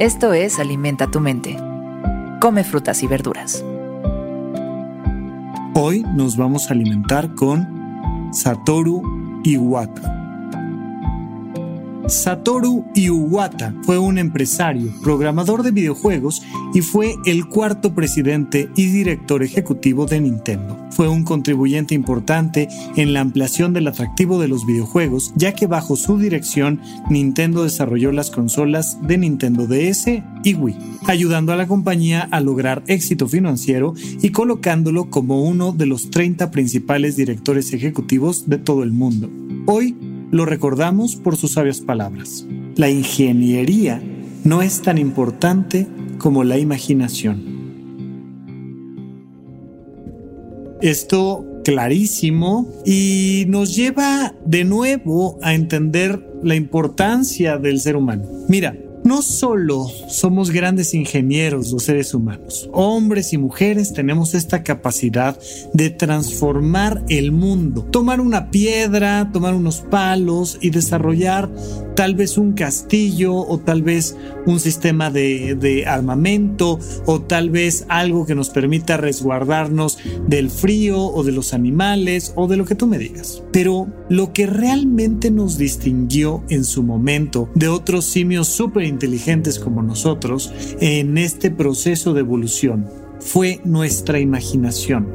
Esto es Alimenta tu mente. Come frutas y verduras. Hoy nos vamos a alimentar con Satoru Iwata. Satoru Iwata fue un empresario, programador de videojuegos y fue el cuarto presidente y director ejecutivo de Nintendo. Fue un contribuyente importante en la ampliación del atractivo de los videojuegos, ya que bajo su dirección Nintendo desarrolló las consolas de Nintendo DS y Wii, ayudando a la compañía a lograr éxito financiero y colocándolo como uno de los 30 principales directores ejecutivos de todo el mundo. Hoy lo recordamos por sus sabias palabras. La ingeniería no es tan importante como la imaginación. Esto clarísimo y nos lleva de nuevo a entender la importancia del ser humano. Mira, no solo somos grandes ingenieros los seres humanos, hombres y mujeres tenemos esta capacidad de transformar el mundo, tomar una piedra, tomar unos palos y desarrollar tal vez un castillo o tal vez un sistema de, armamento o tal vez algo que nos permita resguardarnos del frío o de los animales o de lo que tú me digas. Pero lo que realmente nos distinguió en su momento de otros simios súper inteligentes como nosotros en este proceso de evolución fue nuestra imaginación.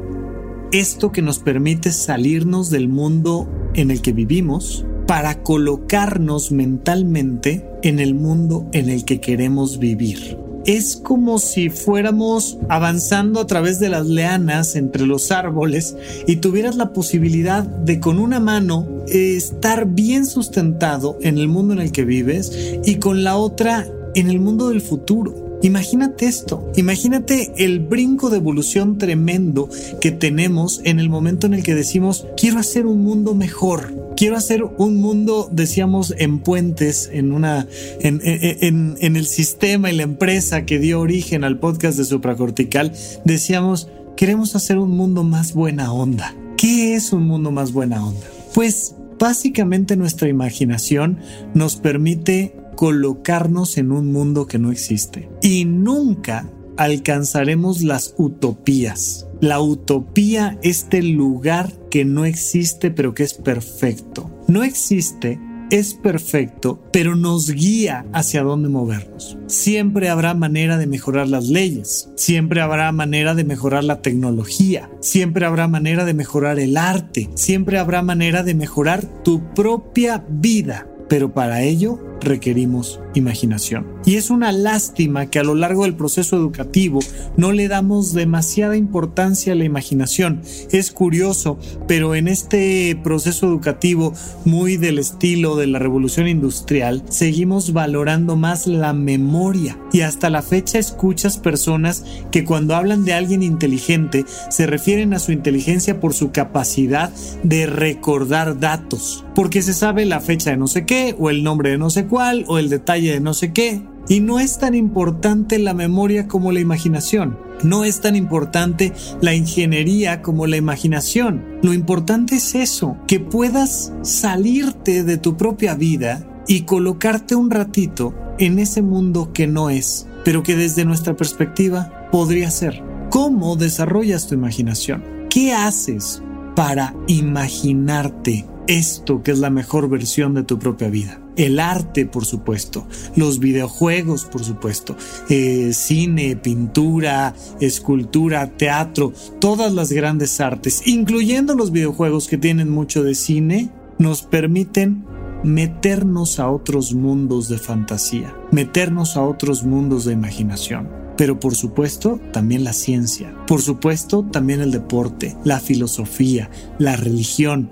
Esto que nos permite salirnos del mundo en el que vivimos para colocarnos mentalmente en el mundo en el que queremos vivir. Es como si fuéramos avanzando a través de las leanas entre los árboles y tuvieras la posibilidad de con una mano estar bien sustentado en el mundo en el que vives y con la otra en el mundo del futuro. Imagínate esto, imagínate el brinco de evolución tremendo que tenemos en el momento en el que decimos, quiero hacer un mundo mejor, quiero hacer un mundo, decíamos, en puentes, en una, en, en, en el sistema y la empresa que dio origen al podcast de supracortical, decíamos, queremos hacer un mundo más buena onda. ¿Qué es un mundo más buena onda? Pues básicamente nuestra imaginación nos permite colocarnos en un mundo que no existe. Y nunca alcanzaremos las utopías. La utopía es el lugar que no existe pero que es perfecto. No existe, es perfecto, pero nos guía hacia dónde movernos. Siempre habrá manera de mejorar las leyes, siempre habrá manera de mejorar la tecnología, siempre habrá manera de mejorar el arte, siempre habrá manera de mejorar tu propia vida, pero para ello requerimos imaginación. Y es una lástima que a lo largo del proceso educativo no le damos demasiada importancia a la imaginación. Es curioso, pero en este proceso educativo muy del estilo de la revolución industrial, seguimos valorando más la memoria. Y hasta la fecha escuchas personas que cuando hablan de alguien inteligente se refieren a su inteligencia por su capacidad de recordar datos. Porque se sabe la fecha de no sé qué o el nombre de no sé cuál o el detalle de no sé qué. Y no es tan importante la memoria como la imaginación. No es tan importante la ingeniería como la imaginación. Lo importante es eso, que puedas salirte de tu propia vida y colocarte un ratito en ese mundo que no es, pero que desde nuestra perspectiva podría ser. ¿Cómo desarrollas tu imaginación? ¿Qué haces para imaginarte esto que es la mejor versión de tu propia vida. El arte, por supuesto, los videojuegos, por supuesto, eh, cine, pintura, escultura, teatro, todas las grandes artes, incluyendo los videojuegos que tienen mucho de cine, nos permiten meternos a otros mundos de fantasía, meternos a otros mundos de imaginación. Pero por supuesto también la ciencia, por supuesto también el deporte, la filosofía, la religión,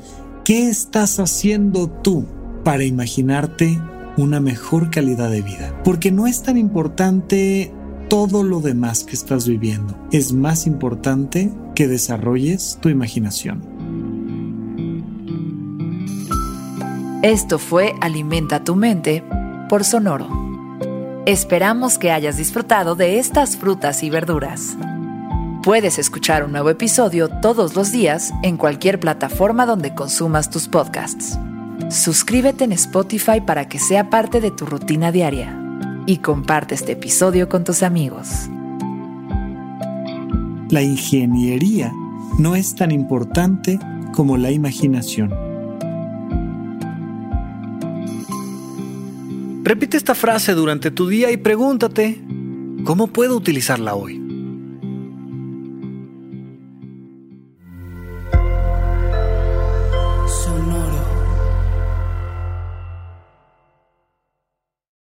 ¿Qué estás haciendo tú para imaginarte una mejor calidad de vida? Porque no es tan importante todo lo demás que estás viviendo. Es más importante que desarrolles tu imaginación. Esto fue Alimenta tu mente por Sonoro. Esperamos que hayas disfrutado de estas frutas y verduras. Puedes escuchar un nuevo episodio todos los días en cualquier plataforma donde consumas tus podcasts. Suscríbete en Spotify para que sea parte de tu rutina diaria y comparte este episodio con tus amigos. La ingeniería no es tan importante como la imaginación. Repite esta frase durante tu día y pregúntate, ¿cómo puedo utilizarla hoy?